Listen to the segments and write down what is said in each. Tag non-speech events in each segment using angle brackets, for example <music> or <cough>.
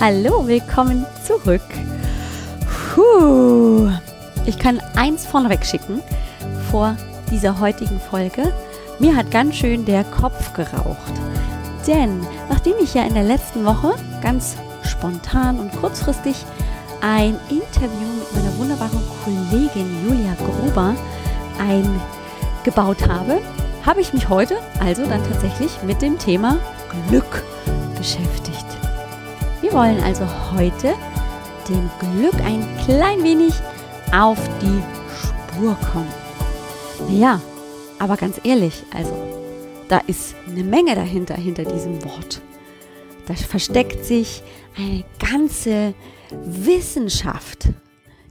Hallo, willkommen zurück. Puh. Ich kann eins vorneweg schicken vor dieser heutigen Folge. Mir hat ganz schön der Kopf geraucht. Denn nachdem ich ja in der letzten Woche ganz spontan und kurzfristig ein Interview mit meiner wunderbaren Kollegin Julia Gruber eingebaut habe, habe ich mich heute also dann tatsächlich mit dem Thema Glück beschäftigt. Wir wollen also heute dem Glück ein klein wenig auf die Spur kommen. Ja, aber ganz ehrlich, also da ist eine Menge dahinter, hinter diesem Wort. Da versteckt sich eine ganze Wissenschaft,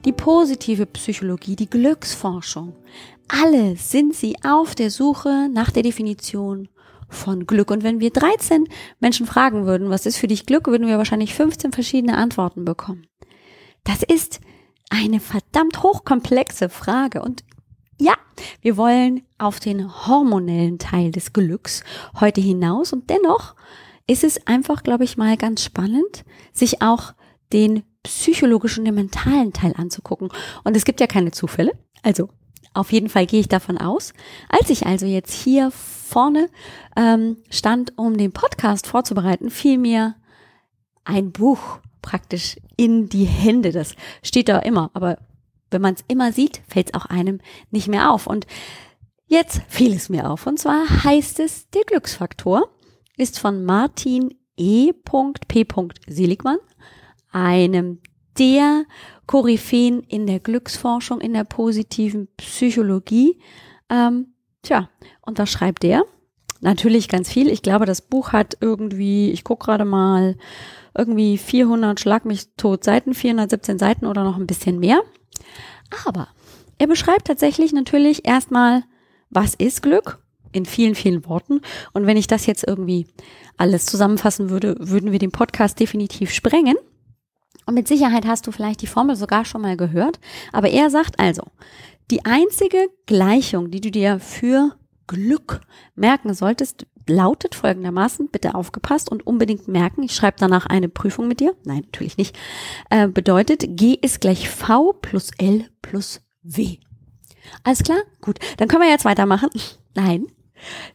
die positive Psychologie, die Glücksforschung. Alle sind sie auf der Suche nach der Definition von Glück. Und wenn wir 13 Menschen fragen würden, was ist für dich Glück, würden wir wahrscheinlich 15 verschiedene Antworten bekommen. Das ist eine verdammt hochkomplexe Frage. Und ja, wir wollen auf den hormonellen Teil des Glücks heute hinaus. Und dennoch ist es einfach, glaube ich, mal ganz spannend, sich auch den psychologischen, den mentalen Teil anzugucken. Und es gibt ja keine Zufälle. Also auf jeden Fall gehe ich davon aus. Als ich also jetzt hier vorne ähm, stand, um den Podcast vorzubereiten, fiel mir ein Buch praktisch in die Hände. Das steht da immer, aber wenn man es immer sieht, fällt es auch einem nicht mehr auf. Und jetzt fiel es mir auf. Und zwar heißt es, der Glücksfaktor ist von Martin E. P. Seligmann, einem der Koryphäen in der Glücksforschung, in der positiven Psychologie. Ähm, tja, und was schreibt der? Natürlich ganz viel. Ich glaube, das Buch hat irgendwie, ich gucke gerade mal, irgendwie 400 Schlag mich tot Seiten, 417 Seiten oder noch ein bisschen mehr. Aber er beschreibt tatsächlich natürlich erstmal, was ist Glück? In vielen, vielen Worten. Und wenn ich das jetzt irgendwie alles zusammenfassen würde, würden wir den Podcast definitiv sprengen. Und mit Sicherheit hast du vielleicht die Formel sogar schon mal gehört. Aber er sagt also, die einzige Gleichung, die du dir für Glück merken solltest, lautet folgendermaßen, bitte aufgepasst und unbedingt merken, ich schreibe danach eine Prüfung mit dir, nein, natürlich nicht, äh, bedeutet, G ist gleich V plus L plus W. Alles klar? Gut, dann können wir jetzt weitermachen. <laughs> Nein,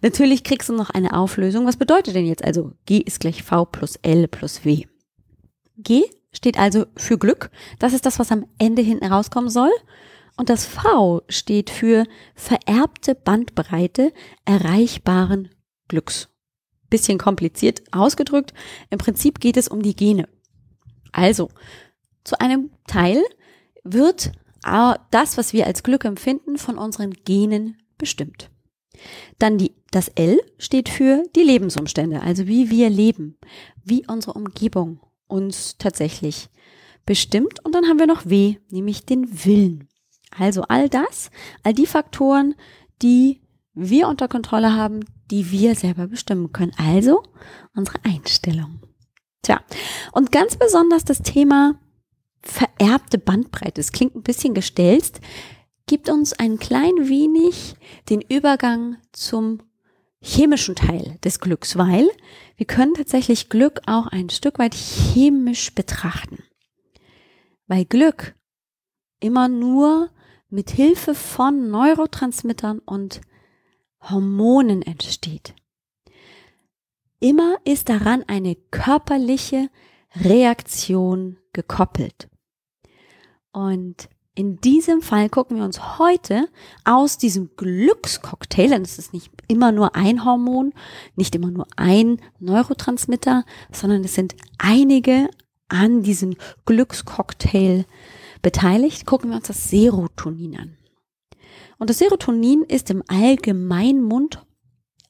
natürlich kriegst du noch eine Auflösung. Was bedeutet denn jetzt also G ist gleich V plus L plus W? G steht also für Glück. Das ist das, was am Ende hinten rauskommen soll. Und das V steht für vererbte Bandbreite erreichbaren Glücks. Bisschen kompliziert ausgedrückt. Im Prinzip geht es um die Gene. Also, zu einem Teil wird das, was wir als Glück empfinden, von unseren Genen bestimmt. Dann die, das L steht für die Lebensumstände, also wie wir leben, wie unsere Umgebung uns tatsächlich bestimmt. Und dann haben wir noch W, nämlich den Willen. Also all das, all die Faktoren, die wir unter Kontrolle haben, die wir selber bestimmen können. Also unsere Einstellung. Tja, und ganz besonders das Thema vererbte Bandbreite, es klingt ein bisschen gestelzt, gibt uns ein klein wenig den Übergang zum chemischen Teil des Glücks, weil wir können tatsächlich Glück auch ein Stück weit chemisch betrachten. Weil Glück immer nur mit Hilfe von Neurotransmittern und Hormonen entsteht. Immer ist daran eine körperliche Reaktion gekoppelt. Und in diesem Fall gucken wir uns heute aus diesem Glückscocktail, denn es ist nicht immer nur ein Hormon, nicht immer nur ein Neurotransmitter, sondern es sind einige an diesem Glückscocktail beteiligt, gucken wir uns das Serotonin an. Und das Serotonin ist im Allgemeinmund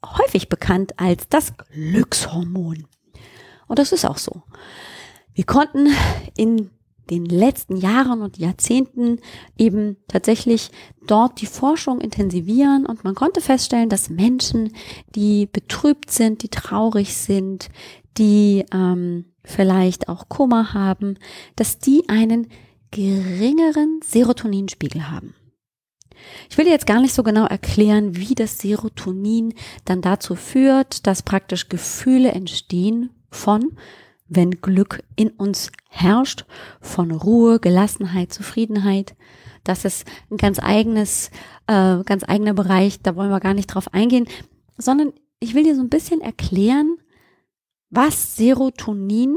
häufig bekannt als das Glückshormon. Und das ist auch so. Wir konnten in den letzten Jahren und Jahrzehnten eben tatsächlich dort die Forschung intensivieren und man konnte feststellen, dass Menschen, die betrübt sind, die traurig sind, die ähm, vielleicht auch Kummer haben, dass die einen geringeren Serotoninspiegel haben. Ich will jetzt gar nicht so genau erklären, wie das Serotonin dann dazu führt, dass praktisch Gefühle entstehen von wenn Glück in uns herrscht, von Ruhe, Gelassenheit, Zufriedenheit. Das ist ein ganz eigenes, äh, ganz eigener Bereich, da wollen wir gar nicht drauf eingehen, sondern ich will dir so ein bisschen erklären, was Serotonin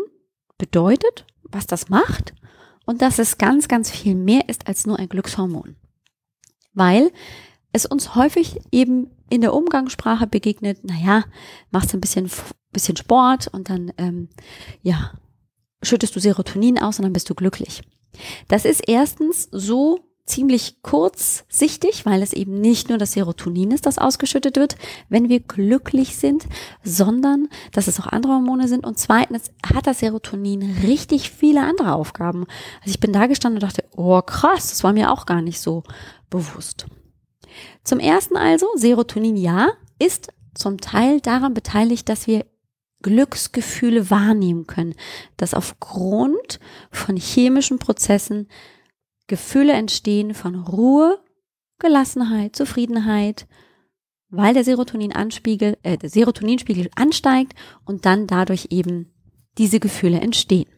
bedeutet, was das macht und dass es ganz, ganz viel mehr ist als nur ein Glückshormon. Weil es uns häufig eben in der Umgangssprache begegnet, naja, machst ein bisschen, bisschen Sport und dann, ähm, ja, schüttest du Serotonin aus und dann bist du glücklich. Das ist erstens so ziemlich kurzsichtig, weil es eben nicht nur das Serotonin ist, das ausgeschüttet wird, wenn wir glücklich sind, sondern dass es auch andere Hormone sind. Und zweitens hat das Serotonin richtig viele andere Aufgaben. Also ich bin da gestanden und dachte, oh krass, das war mir auch gar nicht so bewusst. Zum ersten also, Serotonin ja, ist zum Teil daran beteiligt, dass wir Glücksgefühle wahrnehmen können, dass aufgrund von chemischen Prozessen Gefühle entstehen von Ruhe, Gelassenheit, Zufriedenheit, weil der Serotonin anspiegel, äh, der Serotoninspiegel ansteigt und dann dadurch eben diese Gefühle entstehen.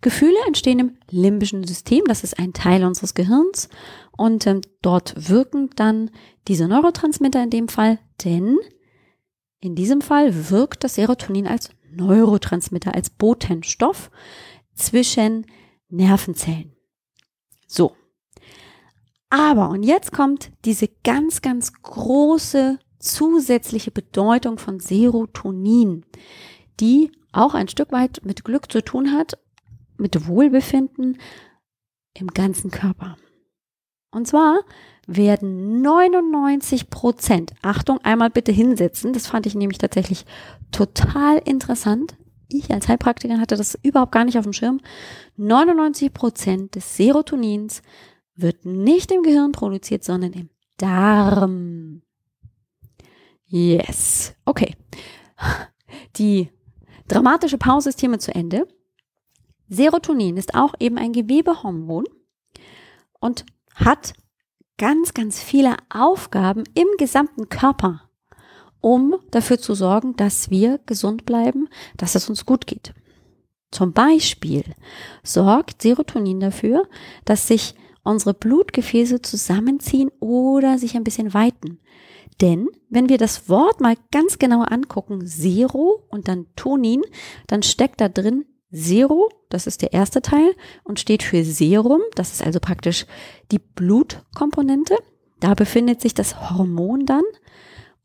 Gefühle entstehen im limbischen System, das ist ein Teil unseres Gehirns und ähm, dort wirken dann diese Neurotransmitter in dem Fall, denn in diesem Fall wirkt das Serotonin als Neurotransmitter, als Botenstoff zwischen Nervenzellen. So. Aber, und jetzt kommt diese ganz, ganz große zusätzliche Bedeutung von Serotonin, die auch ein Stück weit mit Glück zu tun hat mit Wohlbefinden im ganzen Körper. Und zwar werden 99 Prozent, Achtung, einmal bitte hinsetzen, das fand ich nämlich tatsächlich total interessant. Ich als Heilpraktiker hatte das überhaupt gar nicht auf dem Schirm. 99 Prozent des Serotonins wird nicht im Gehirn produziert, sondern im Darm. Yes. Okay. Die dramatische Pause ist hiermit zu Ende. Serotonin ist auch eben ein Gewebehormon und hat ganz, ganz viele Aufgaben im gesamten Körper, um dafür zu sorgen, dass wir gesund bleiben, dass es uns gut geht. Zum Beispiel sorgt Serotonin dafür, dass sich unsere Blutgefäße zusammenziehen oder sich ein bisschen weiten. Denn wenn wir das Wort mal ganz genau angucken, Zero und dann Tonin, dann steckt da drin Zero, das ist der erste Teil und steht für Serum, das ist also praktisch die Blutkomponente. Da befindet sich das Hormon dann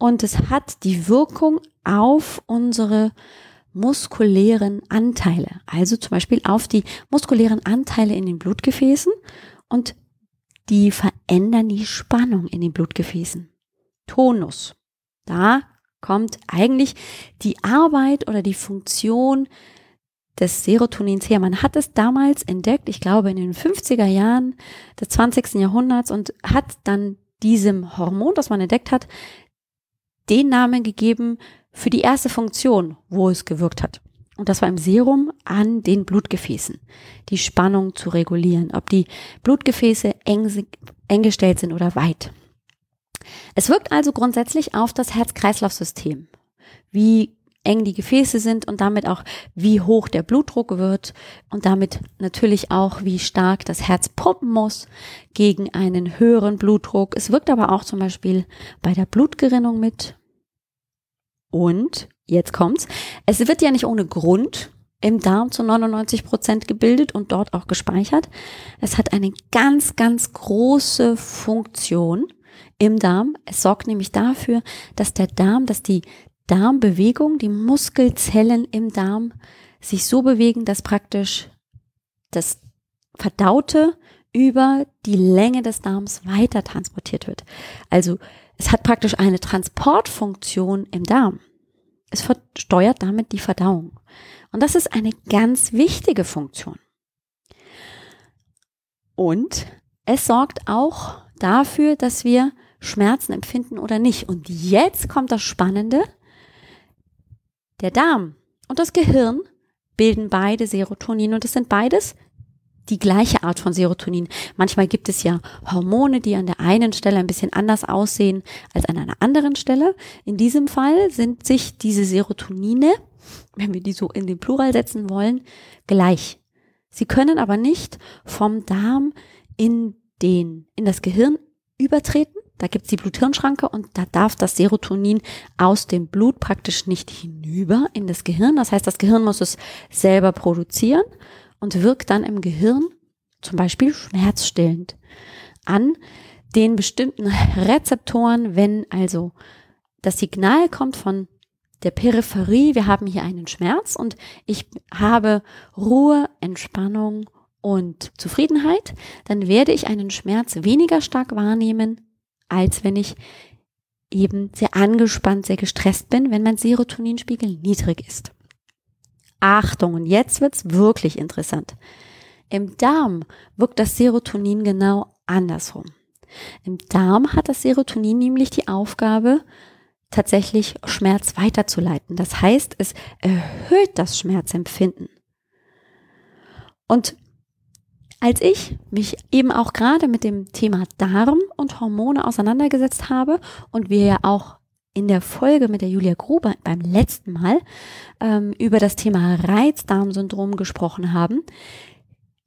und es hat die Wirkung auf unsere muskulären Anteile, also zum Beispiel auf die muskulären Anteile in den Blutgefäßen und die verändern die Spannung in den Blutgefäßen. Tonus. Da kommt eigentlich die Arbeit oder die Funktion des Serotonins her. Man hat es damals entdeckt, ich glaube in den 50er Jahren des 20. Jahrhunderts und hat dann diesem Hormon, das man entdeckt hat, den Namen gegeben für die erste Funktion, wo es gewirkt hat. Und das war im Serum an den Blutgefäßen, die Spannung zu regulieren, ob die Blutgefäße eng, eng gestellt sind oder weit. Es wirkt also grundsätzlich auf das Herz-Kreislauf-System. Wie eng die Gefäße sind und damit auch, wie hoch der Blutdruck wird und damit natürlich auch, wie stark das Herz pumpen muss gegen einen höheren Blutdruck. Es wirkt aber auch zum Beispiel bei der Blutgerinnung mit. Und jetzt kommt's. Es wird ja nicht ohne Grund im Darm zu 99 Prozent gebildet und dort auch gespeichert. Es hat eine ganz, ganz große Funktion im Darm. Es sorgt nämlich dafür, dass der Darm, dass die Darmbewegung, die Muskelzellen im Darm sich so bewegen, dass praktisch das Verdaute über die Länge des Darms weiter transportiert wird. Also es hat praktisch eine Transportfunktion im Darm. Es steuert damit die Verdauung. Und das ist eine ganz wichtige Funktion. Und es sorgt auch dafür, dass wir Schmerzen empfinden oder nicht. Und jetzt kommt das Spannende. Der Darm und das Gehirn bilden beide Serotonin und es sind beides die gleiche Art von Serotonin. Manchmal gibt es ja Hormone, die an der einen Stelle ein bisschen anders aussehen als an einer anderen Stelle. In diesem Fall sind sich diese Serotonine wenn wir die so in den Plural setzen wollen, gleich. Sie können aber nicht vom Darm in den, in das Gehirn übertreten. Da gibt's die Blut-Hirn-Schranke und da darf das Serotonin aus dem Blut praktisch nicht hinüber in das Gehirn. Das heißt, das Gehirn muss es selber produzieren und wirkt dann im Gehirn zum Beispiel schmerzstillend an den bestimmten Rezeptoren, wenn also das Signal kommt von der Peripherie, wir haben hier einen Schmerz und ich habe Ruhe, Entspannung und Zufriedenheit, dann werde ich einen Schmerz weniger stark wahrnehmen, als wenn ich eben sehr angespannt, sehr gestresst bin, wenn mein Serotoninspiegel niedrig ist. Achtung, und jetzt wird's wirklich interessant. Im Darm wirkt das Serotonin genau andersrum. Im Darm hat das Serotonin nämlich die Aufgabe, tatsächlich Schmerz weiterzuleiten. Das heißt, es erhöht das Schmerzempfinden. Und als ich mich eben auch gerade mit dem Thema Darm und Hormone auseinandergesetzt habe und wir ja auch in der Folge mit der Julia Gruber beim letzten Mal ähm, über das Thema Reizdarmsyndrom gesprochen haben,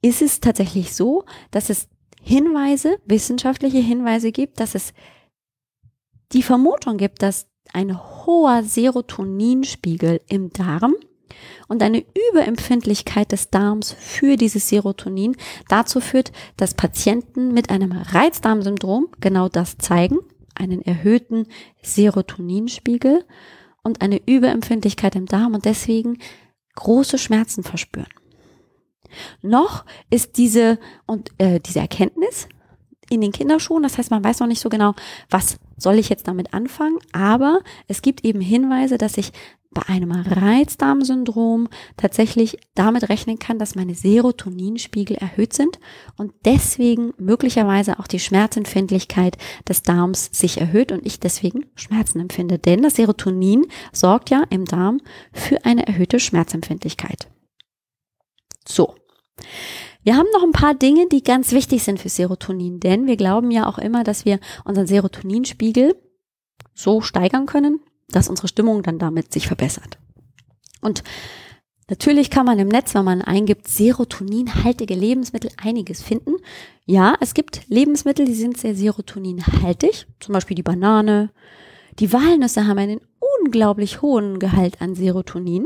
ist es tatsächlich so, dass es Hinweise, wissenschaftliche Hinweise gibt, dass es die Vermutung gibt, dass ein hoher Serotoninspiegel im Darm und eine Überempfindlichkeit des Darms für dieses Serotonin dazu führt, dass Patienten mit einem Reizdarmsyndrom genau das zeigen, einen erhöhten Serotoninspiegel und eine Überempfindlichkeit im Darm und deswegen große Schmerzen verspüren. Noch ist diese und äh, diese Erkenntnis in den Kinderschuhen. Das heißt, man weiß noch nicht so genau, was soll ich jetzt damit anfangen. Aber es gibt eben Hinweise, dass ich bei einem Reizdarmsyndrom tatsächlich damit rechnen kann, dass meine Serotoninspiegel erhöht sind und deswegen möglicherweise auch die Schmerzempfindlichkeit des Darms sich erhöht und ich deswegen Schmerzen empfinde. Denn das Serotonin sorgt ja im Darm für eine erhöhte Schmerzempfindlichkeit. So. Wir haben noch ein paar Dinge, die ganz wichtig sind für Serotonin, denn wir glauben ja auch immer, dass wir unseren Serotoninspiegel so steigern können, dass unsere Stimmung dann damit sich verbessert. Und natürlich kann man im Netz, wenn man eingibt, serotoninhaltige Lebensmittel einiges finden. Ja, es gibt Lebensmittel, die sind sehr serotoninhaltig, zum Beispiel die Banane. Die Walnüsse haben einen unglaublich hohen Gehalt an Serotonin.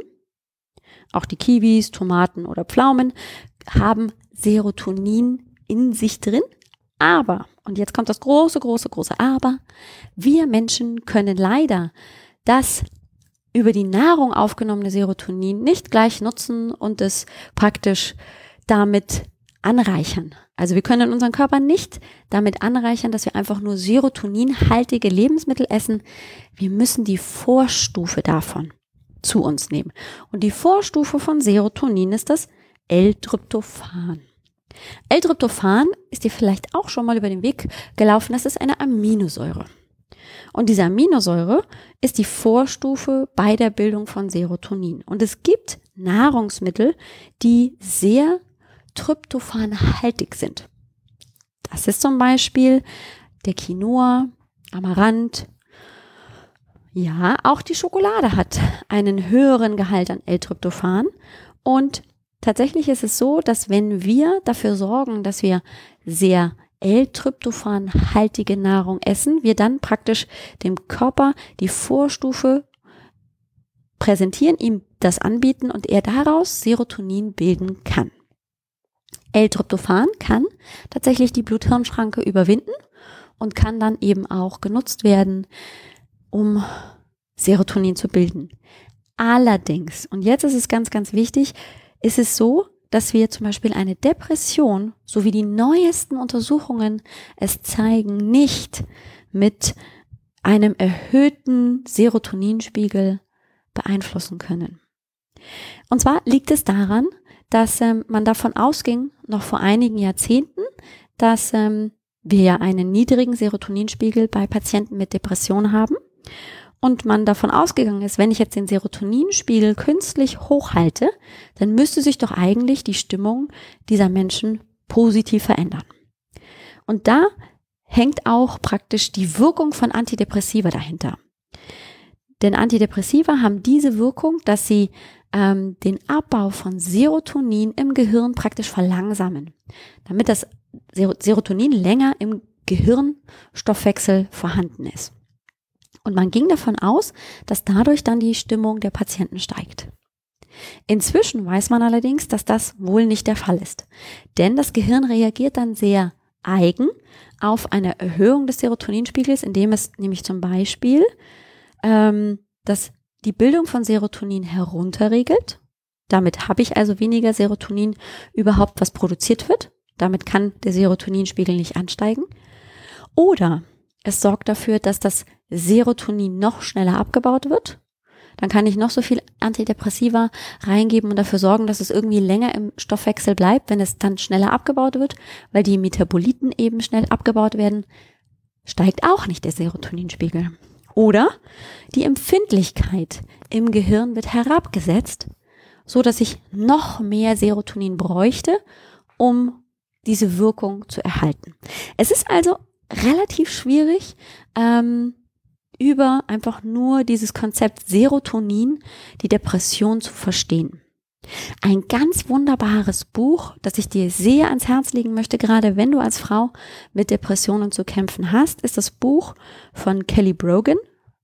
Auch die Kiwis, Tomaten oder Pflaumen haben Serotonin in sich drin. Aber, und jetzt kommt das große, große, große Aber, wir Menschen können leider das über die Nahrung aufgenommene Serotonin nicht gleich nutzen und es praktisch damit anreichern. Also wir können unseren Körper nicht damit anreichern, dass wir einfach nur serotoninhaltige Lebensmittel essen. Wir müssen die Vorstufe davon zu uns nehmen. Und die Vorstufe von Serotonin ist das L-Tryptophan. L-Tryptophan ist dir vielleicht auch schon mal über den Weg gelaufen. Das ist eine Aminosäure. Und diese Aminosäure ist die Vorstufe bei der Bildung von Serotonin. Und es gibt Nahrungsmittel, die sehr tryptophanhaltig sind. Das ist zum Beispiel der Quinoa, Amaranth, ja, auch die Schokolade hat einen höheren Gehalt an L-Tryptophan und tatsächlich ist es so, dass wenn wir dafür sorgen, dass wir sehr L-Tryptophan-haltige Nahrung essen, wir dann praktisch dem Körper die Vorstufe präsentieren, ihm das anbieten und er daraus Serotonin bilden kann. L-Tryptophan kann tatsächlich die Blut-Hirn-Schranke überwinden und kann dann eben auch genutzt werden, um Serotonin zu bilden. Allerdings, und jetzt ist es ganz, ganz wichtig, ist es so, dass wir zum Beispiel eine Depression, so wie die neuesten Untersuchungen es zeigen, nicht mit einem erhöhten Serotoninspiegel beeinflussen können. Und zwar liegt es daran, dass ähm, man davon ausging, noch vor einigen Jahrzehnten, dass ähm, wir ja einen niedrigen Serotoninspiegel bei Patienten mit Depression haben und man davon ausgegangen ist, wenn ich jetzt den Serotoninspiegel künstlich hochhalte, dann müsste sich doch eigentlich die Stimmung dieser Menschen positiv verändern. Und da hängt auch praktisch die Wirkung von Antidepressiva dahinter. Denn Antidepressiva haben diese Wirkung, dass sie ähm, den Abbau von Serotonin im Gehirn praktisch verlangsamen, damit das Serotonin länger im Gehirnstoffwechsel vorhanden ist. Und man ging davon aus, dass dadurch dann die Stimmung der Patienten steigt. Inzwischen weiß man allerdings, dass das wohl nicht der Fall ist. Denn das Gehirn reagiert dann sehr eigen auf eine Erhöhung des Serotoninspiegels, indem es nämlich zum Beispiel ähm, das, die Bildung von Serotonin herunterregelt. Damit habe ich also weniger Serotonin überhaupt, was produziert wird. Damit kann der Serotoninspiegel nicht ansteigen. Oder es sorgt dafür, dass das Serotonin noch schneller abgebaut wird. Dann kann ich noch so viel Antidepressiva reingeben und dafür sorgen, dass es irgendwie länger im Stoffwechsel bleibt, wenn es dann schneller abgebaut wird, weil die Metaboliten eben schnell abgebaut werden, steigt auch nicht der Serotoninspiegel. Oder die Empfindlichkeit im Gehirn wird herabgesetzt, so dass ich noch mehr Serotonin bräuchte, um diese Wirkung zu erhalten. Es ist also relativ schwierig, ähm, über einfach nur dieses Konzept Serotonin die Depression zu verstehen. Ein ganz wunderbares Buch, das ich dir sehr ans Herz legen möchte, gerade wenn du als Frau mit Depressionen zu kämpfen hast, ist das Buch von Kelly Brogan.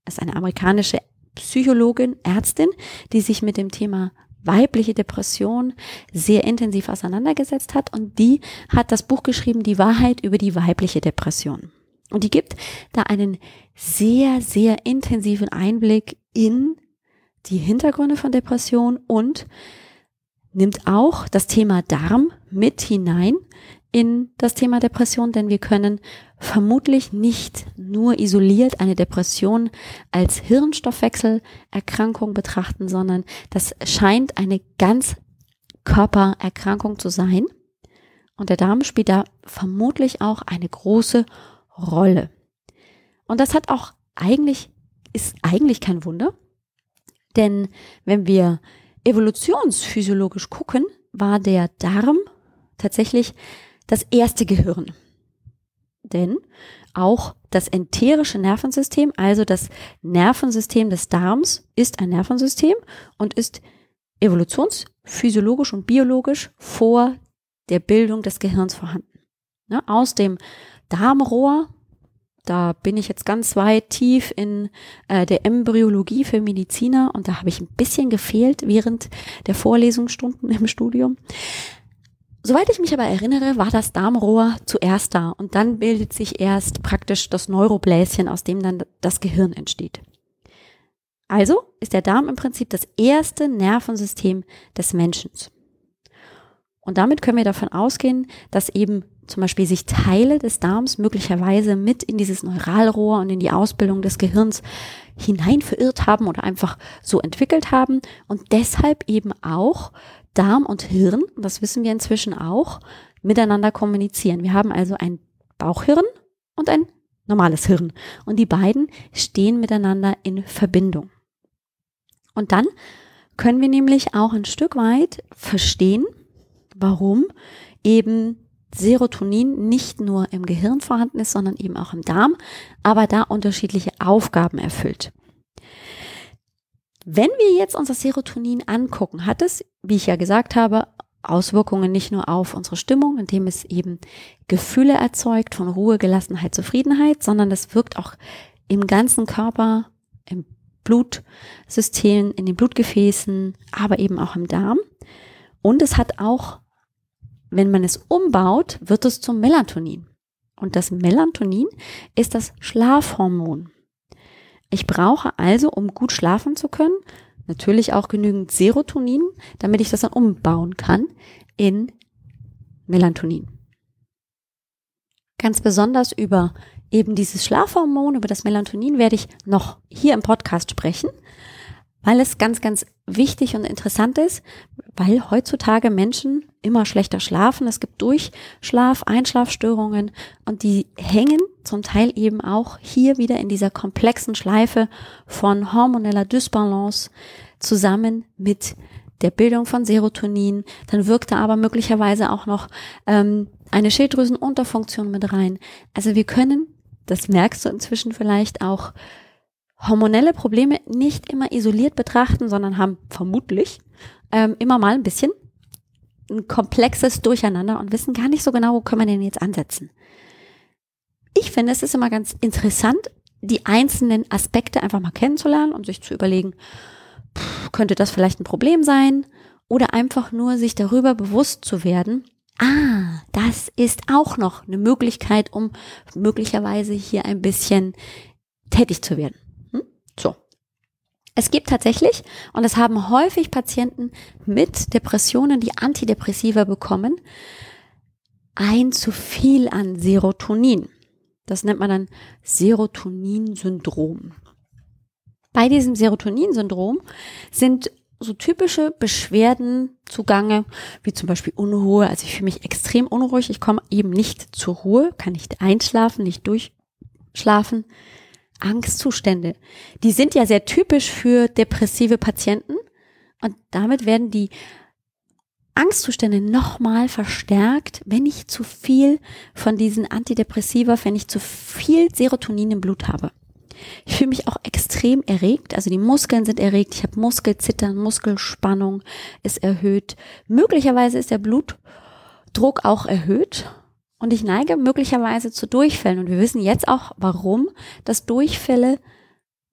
Das ist eine amerikanische Psychologin, Ärztin, die sich mit dem Thema weibliche Depression sehr intensiv auseinandergesetzt hat und die hat das Buch geschrieben, Die Wahrheit über die weibliche Depression. Und die gibt da einen sehr, sehr intensiven Einblick in die Hintergründe von Depression und nimmt auch das Thema Darm mit hinein in das Thema Depression, denn wir können vermutlich nicht nur isoliert eine Depression als Hirnstoffwechselerkrankung betrachten, sondern das scheint eine ganz Körpererkrankung zu sein. Und der Darm spielt da vermutlich auch eine große Rolle. Und das hat auch eigentlich, ist eigentlich kein Wunder, denn wenn wir evolutionsphysiologisch gucken, war der Darm tatsächlich das erste Gehirn. Denn auch das enterische Nervensystem, also das Nervensystem des Darms, ist ein Nervensystem und ist evolutionsphysiologisch und biologisch vor der Bildung des Gehirns vorhanden. Ne, aus dem Darmrohr. Da bin ich jetzt ganz weit tief in äh, der Embryologie für Mediziner und da habe ich ein bisschen gefehlt während der Vorlesungsstunden im Studium. Soweit ich mich aber erinnere, war das Darmrohr zuerst da und dann bildet sich erst praktisch das Neurobläschen, aus dem dann das Gehirn entsteht. Also ist der Darm im Prinzip das erste Nervensystem des Menschen. Und damit können wir davon ausgehen, dass eben zum Beispiel sich Teile des Darms möglicherweise mit in dieses Neuralrohr und in die Ausbildung des Gehirns hinein verirrt haben oder einfach so entwickelt haben und deshalb eben auch Darm und Hirn, das wissen wir inzwischen auch, miteinander kommunizieren. Wir haben also ein Bauchhirn und ein normales Hirn und die beiden stehen miteinander in Verbindung. Und dann können wir nämlich auch ein Stück weit verstehen, warum eben Serotonin nicht nur im Gehirn vorhanden ist, sondern eben auch im Darm, aber da unterschiedliche Aufgaben erfüllt. Wenn wir jetzt unser Serotonin angucken, hat es, wie ich ja gesagt habe, Auswirkungen nicht nur auf unsere Stimmung, indem es eben Gefühle erzeugt von Ruhe, Gelassenheit, Zufriedenheit, sondern das wirkt auch im ganzen Körper, im Blutsystem, in den Blutgefäßen, aber eben auch im Darm. Und es hat auch wenn man es umbaut, wird es zum Melatonin. Und das Melatonin ist das Schlafhormon. Ich brauche also, um gut schlafen zu können, natürlich auch genügend Serotonin, damit ich das dann umbauen kann in Melatonin. Ganz besonders über eben dieses Schlafhormon, über das Melatonin werde ich noch hier im Podcast sprechen weil es ganz, ganz wichtig und interessant ist, weil heutzutage Menschen immer schlechter schlafen. Es gibt Durchschlaf, Einschlafstörungen und die hängen zum Teil eben auch hier wieder in dieser komplexen Schleife von hormoneller Dysbalance zusammen mit der Bildung von Serotonin. Dann wirkt da aber möglicherweise auch noch ähm, eine Schilddrüsenunterfunktion mit rein. Also wir können, das merkst du inzwischen vielleicht auch, hormonelle Probleme nicht immer isoliert betrachten, sondern haben vermutlich ähm, immer mal ein bisschen ein komplexes Durcheinander und wissen gar nicht so genau, wo können wir denn jetzt ansetzen. Ich finde, es ist immer ganz interessant, die einzelnen Aspekte einfach mal kennenzulernen und sich zu überlegen, pff, könnte das vielleicht ein Problem sein? Oder einfach nur sich darüber bewusst zu werden, ah, das ist auch noch eine Möglichkeit, um möglicherweise hier ein bisschen tätig zu werden. So. Es gibt tatsächlich, und das haben häufig Patienten mit Depressionen, die Antidepressiva bekommen, ein zu viel an Serotonin. Das nennt man dann Serotonin-Syndrom. Bei diesem Serotonin-Syndrom sind so typische Beschwerden zugange, wie zum Beispiel Unruhe. Also ich fühle mich extrem unruhig. Ich komme eben nicht zur Ruhe, kann nicht einschlafen, nicht durchschlafen. Angstzustände. Die sind ja sehr typisch für depressive Patienten und damit werden die Angstzustände nochmal verstärkt, wenn ich zu viel von diesen Antidepressiva, wenn ich zu viel Serotonin im Blut habe. Ich fühle mich auch extrem erregt, also die Muskeln sind erregt, ich habe Muskelzittern, Muskelspannung ist erhöht. Möglicherweise ist der Blutdruck auch erhöht und ich neige möglicherweise zu Durchfällen. Und wir wissen jetzt auch, warum das Durchfälle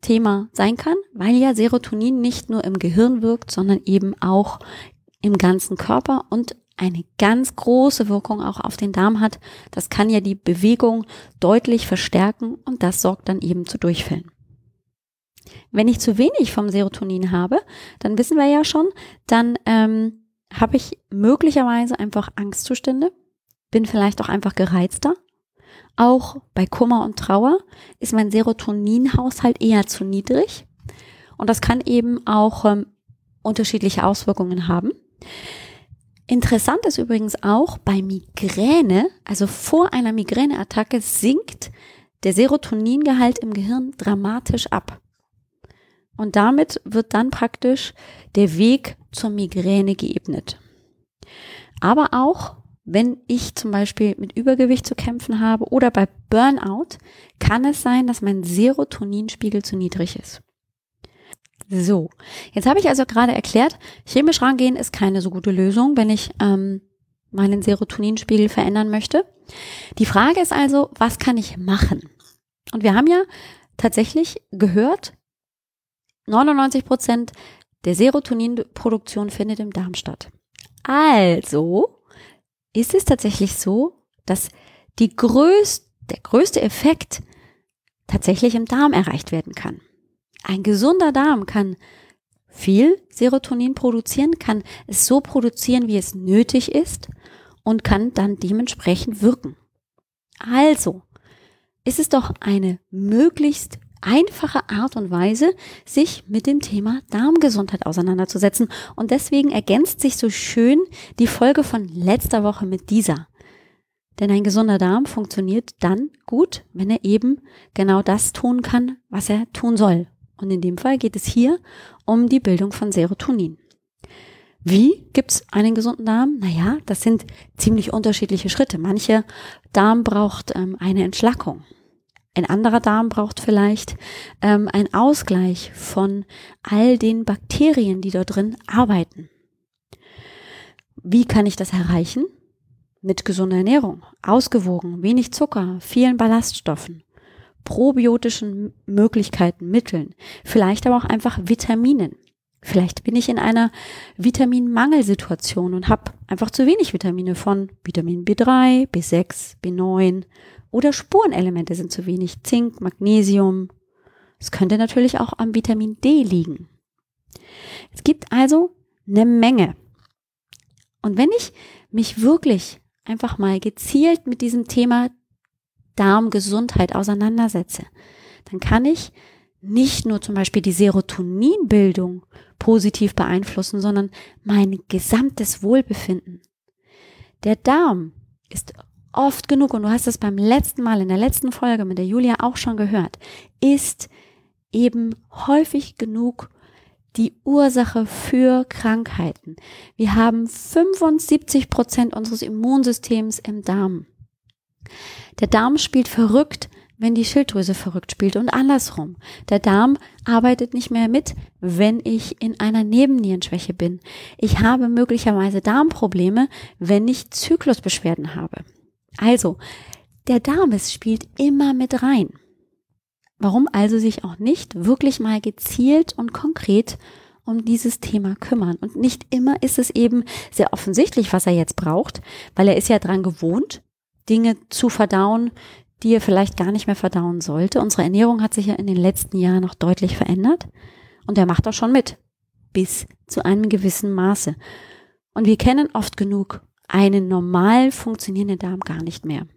Thema sein kann, weil ja Serotonin nicht nur im Gehirn wirkt, sondern eben auch im ganzen Körper und eine ganz große Wirkung auch auf den Darm hat. Das kann ja die Bewegung deutlich verstärken und das sorgt dann eben zu Durchfällen. Wenn ich zu wenig vom Serotonin habe, dann wissen wir ja schon, dann ähm, habe ich möglicherweise einfach Angstzustände, bin vielleicht auch einfach gereizter. Auch bei Kummer und Trauer ist mein Serotoninhaushalt eher zu niedrig. Und das kann eben auch ähm, unterschiedliche Auswirkungen haben. Interessant ist übrigens auch bei Migräne, also vor einer Migräneattacke sinkt der Serotoningehalt im Gehirn dramatisch ab. Und damit wird dann praktisch der Weg zur Migräne geebnet. Aber auch wenn ich zum Beispiel mit Übergewicht zu kämpfen habe oder bei Burnout, kann es sein, dass mein Serotoninspiegel zu niedrig ist. So, jetzt habe ich also gerade erklärt, chemisch rangehen ist keine so gute Lösung, wenn ich ähm, meinen Serotoninspiegel verändern möchte. Die Frage ist also, was kann ich machen? Und wir haben ja tatsächlich gehört, 99 Prozent der Serotoninproduktion findet im Darm statt. Also ist es tatsächlich so, dass die größte, der größte Effekt tatsächlich im Darm erreicht werden kann. Ein gesunder Darm kann viel Serotonin produzieren, kann es so produzieren, wie es nötig ist und kann dann dementsprechend wirken. Also ist es doch eine möglichst einfache Art und Weise, sich mit dem Thema Darmgesundheit auseinanderzusetzen. Und deswegen ergänzt sich so schön die Folge von letzter Woche mit dieser. Denn ein gesunder Darm funktioniert dann gut, wenn er eben genau das tun kann, was er tun soll. Und in dem Fall geht es hier um die Bildung von Serotonin. Wie gibt's einen gesunden Darm? Naja, das sind ziemlich unterschiedliche Schritte. Manche Darm braucht ähm, eine Entschlackung. Ein anderer Darm braucht vielleicht ähm, einen Ausgleich von all den Bakterien, die dort drin arbeiten. Wie kann ich das erreichen? Mit gesunder Ernährung, ausgewogen, wenig Zucker, vielen Ballaststoffen probiotischen Möglichkeiten, Mitteln, vielleicht aber auch einfach Vitaminen. Vielleicht bin ich in einer Vitaminmangelsituation und habe einfach zu wenig Vitamine von Vitamin B3, B6, B9 oder Spurenelemente sind zu wenig, Zink, Magnesium. Es könnte natürlich auch am Vitamin D liegen. Es gibt also eine Menge. Und wenn ich mich wirklich einfach mal gezielt mit diesem Thema Darmgesundheit auseinandersetze, dann kann ich nicht nur zum Beispiel die Serotoninbildung positiv beeinflussen, sondern mein gesamtes Wohlbefinden. Der Darm ist oft genug, und du hast es beim letzten Mal in der letzten Folge mit der Julia auch schon gehört, ist eben häufig genug die Ursache für Krankheiten. Wir haben 75 Prozent unseres Immunsystems im Darm. Der Darm spielt verrückt wenn die Schilddrüse verrückt spielt und andersrum. Der Darm arbeitet nicht mehr mit, wenn ich in einer Nebennierenschwäche bin. Ich habe möglicherweise Darmprobleme, wenn ich Zyklusbeschwerden habe. Also, der Darm es spielt immer mit rein. Warum also sich auch nicht wirklich mal gezielt und konkret um dieses Thema kümmern. Und nicht immer ist es eben sehr offensichtlich, was er jetzt braucht, weil er ist ja dran gewohnt, Dinge zu verdauen, die er vielleicht gar nicht mehr verdauen sollte. Unsere Ernährung hat sich ja in den letzten Jahren noch deutlich verändert und er macht auch schon mit, bis zu einem gewissen Maße. Und wir kennen oft genug einen normal funktionierenden Darm gar nicht mehr.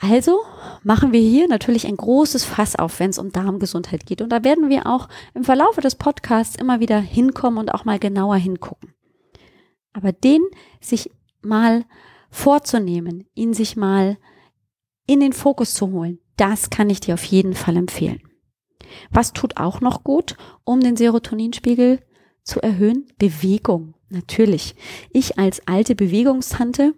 Also machen wir hier natürlich ein großes Fass auf, wenn es um Darmgesundheit geht. Und da werden wir auch im Verlaufe des Podcasts immer wieder hinkommen und auch mal genauer hingucken. Aber den sich mal vorzunehmen, ihn sich mal in den Fokus zu holen, das kann ich dir auf jeden Fall empfehlen. Was tut auch noch gut, um den Serotoninspiegel zu erhöhen? Bewegung. Natürlich. Ich als alte Bewegungstante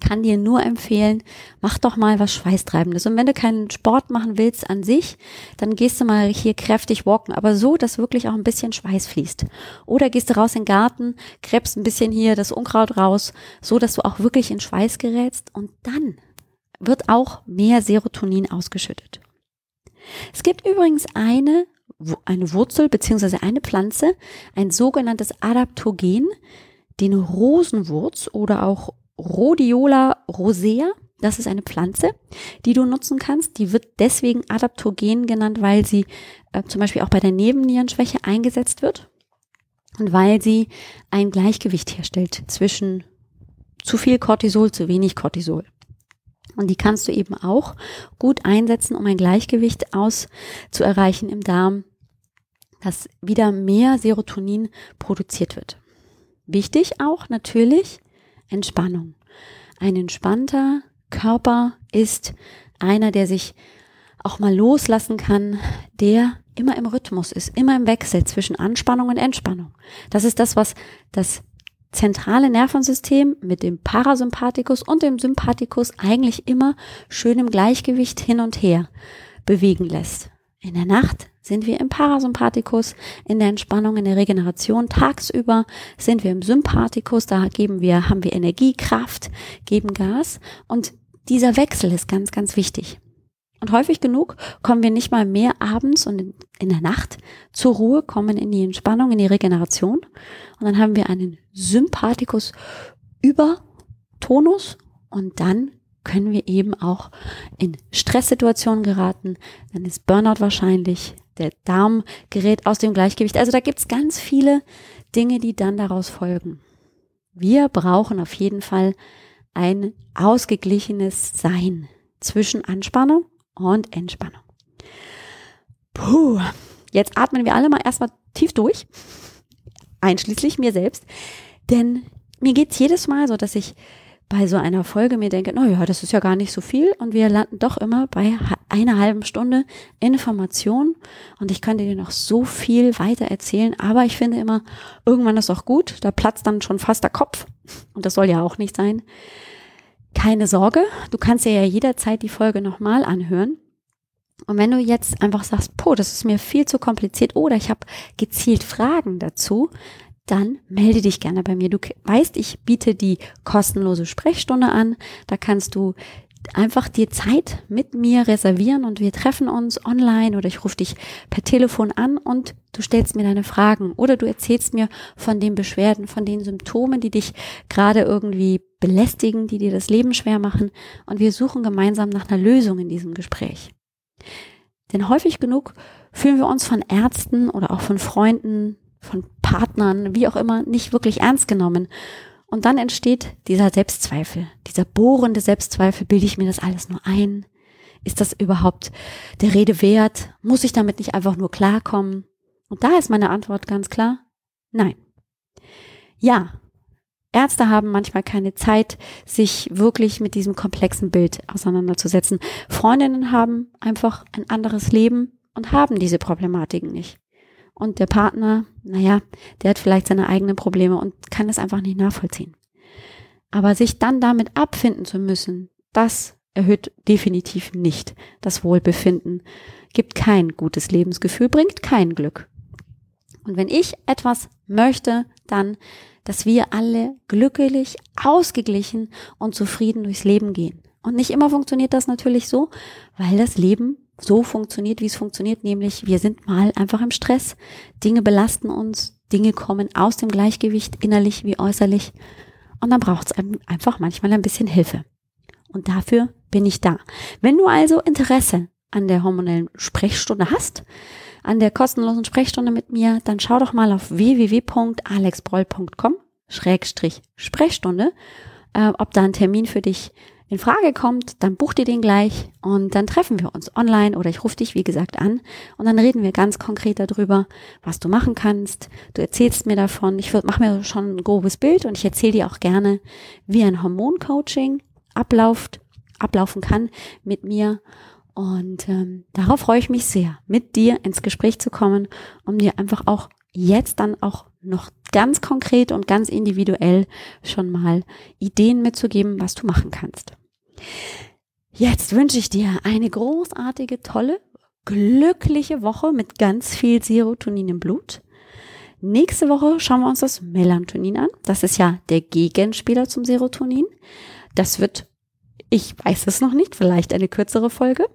kann dir nur empfehlen, mach doch mal was Schweißtreibendes. Und wenn du keinen Sport machen willst an sich, dann gehst du mal hier kräftig walken, aber so, dass wirklich auch ein bisschen Schweiß fließt. Oder gehst du raus in den Garten, krebst ein bisschen hier das Unkraut raus, so dass du auch wirklich in Schweiß gerätst und dann wird auch mehr Serotonin ausgeschüttet. Es gibt übrigens eine, eine Wurzel beziehungsweise eine Pflanze, ein sogenanntes Adaptogen, den Rosenwurz oder auch Rhodiola rosea. Das ist eine Pflanze, die du nutzen kannst. Die wird deswegen Adaptogen genannt, weil sie äh, zum Beispiel auch bei der Nebennierenschwäche eingesetzt wird und weil sie ein Gleichgewicht herstellt zwischen zu viel Cortisol, zu wenig Cortisol. Und die kannst du eben auch gut einsetzen, um ein Gleichgewicht aus zu erreichen im Darm, dass wieder mehr Serotonin produziert wird. Wichtig auch natürlich Entspannung. Ein entspannter Körper ist einer, der sich auch mal loslassen kann, der immer im Rhythmus ist, immer im Wechsel zwischen Anspannung und Entspannung. Das ist das, was das zentrale Nervensystem mit dem Parasympathikus und dem Sympathikus eigentlich immer schön im Gleichgewicht hin und her bewegen lässt. In der Nacht sind wir im Parasympathikus, in der Entspannung, in der Regeneration. Tagsüber sind wir im Sympathikus, da geben wir, haben wir Energie, Kraft, geben Gas. Und dieser Wechsel ist ganz, ganz wichtig. Und häufig genug kommen wir nicht mal mehr abends und in, der Nacht zur Ruhe, kommen in die Entspannung, in die Regeneration. Und dann haben wir einen Sympathikus über Tonus und dann können wir eben auch in Stresssituationen geraten. Dann ist Burnout wahrscheinlich, der Darm gerät aus dem Gleichgewicht. Also da gibt's ganz viele Dinge, die dann daraus folgen. Wir brauchen auf jeden Fall ein ausgeglichenes Sein zwischen Anspannung und Entspannung. Puh, jetzt atmen wir alle mal erstmal tief durch, einschließlich mir selbst, denn mir geht's jedes Mal so, dass ich bei so einer Folge mir denke, na ja, das ist ja gar nicht so viel. Und wir landen doch immer bei einer halben Stunde Information. Und ich könnte dir noch so viel weiter erzählen, aber ich finde immer, irgendwann ist auch gut, da platzt dann schon fast der Kopf. Und das soll ja auch nicht sein. Keine Sorge, du kannst dir ja jederzeit die Folge nochmal anhören. Und wenn du jetzt einfach sagst, po, das ist mir viel zu kompliziert oder ich habe gezielt Fragen dazu, dann melde dich gerne bei mir. Du weißt, ich biete die kostenlose Sprechstunde an. Da kannst du einfach dir Zeit mit mir reservieren und wir treffen uns online oder ich rufe dich per Telefon an und du stellst mir deine Fragen oder du erzählst mir von den Beschwerden, von den Symptomen, die dich gerade irgendwie belästigen, die dir das Leben schwer machen und wir suchen gemeinsam nach einer Lösung in diesem Gespräch. Denn häufig genug fühlen wir uns von Ärzten oder auch von Freunden von Partnern, wie auch immer, nicht wirklich ernst genommen. Und dann entsteht dieser Selbstzweifel, dieser bohrende Selbstzweifel, bilde ich mir das alles nur ein? Ist das überhaupt der Rede wert? Muss ich damit nicht einfach nur klarkommen? Und da ist meine Antwort ganz klar, nein. Ja, Ärzte haben manchmal keine Zeit, sich wirklich mit diesem komplexen Bild auseinanderzusetzen. Freundinnen haben einfach ein anderes Leben und haben diese Problematiken nicht. Und der Partner, naja, der hat vielleicht seine eigenen Probleme und kann es einfach nicht nachvollziehen. Aber sich dann damit abfinden zu müssen, dass erhöht definitiv nicht das Wohlbefinden, gibt kein gutes Lebensgefühl, bringt kein Glück. Und wenn ich etwas möchte, dann, dass wir alle glücklich, ausgeglichen und zufrieden durchs Leben gehen. Und nicht immer funktioniert das natürlich so, weil das Leben so funktioniert, wie es funktioniert, nämlich wir sind mal einfach im Stress, Dinge belasten uns, Dinge kommen aus dem Gleichgewicht, innerlich wie äußerlich. Und dann braucht es einfach manchmal ein bisschen Hilfe. Und dafür bin ich da. Wenn du also Interesse an der hormonellen Sprechstunde hast, an der kostenlosen Sprechstunde mit mir, dann schau doch mal auf www.alexbroll.com Schrägstrich Sprechstunde, äh, ob da ein Termin für dich in Frage kommt, dann buch dir den gleich und dann treffen wir uns online oder ich rufe dich, wie gesagt, an und dann reden wir ganz konkret darüber, was du machen kannst. Du erzählst mir davon. Ich mache mir schon ein grobes Bild und ich erzähle dir auch gerne, wie ein Hormoncoaching abläuft, ablaufen kann mit mir. Und ähm, darauf freue ich mich sehr, mit dir ins Gespräch zu kommen, um dir einfach auch jetzt dann auch noch ganz konkret und ganz individuell schon mal Ideen mitzugeben, was du machen kannst. Jetzt wünsche ich dir eine großartige, tolle, glückliche Woche mit ganz viel Serotonin im Blut. Nächste Woche schauen wir uns das Melatonin an. Das ist ja der Gegenspieler zum Serotonin. Das wird, ich weiß es noch nicht, vielleicht eine kürzere Folge.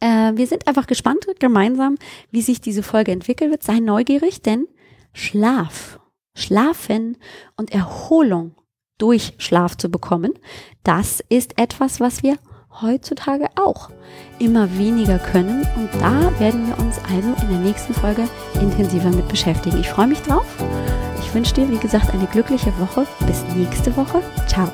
Äh, wir sind einfach gespannt gemeinsam, wie sich diese Folge entwickeln wird. Sei neugierig, denn Schlaf, Schlafen und Erholung durch Schlaf zu bekommen, das ist etwas, was wir heutzutage auch immer weniger können. Und da werden wir uns also in der nächsten Folge intensiver mit beschäftigen. Ich freue mich drauf. Ich wünsche dir, wie gesagt, eine glückliche Woche. Bis nächste Woche. Ciao.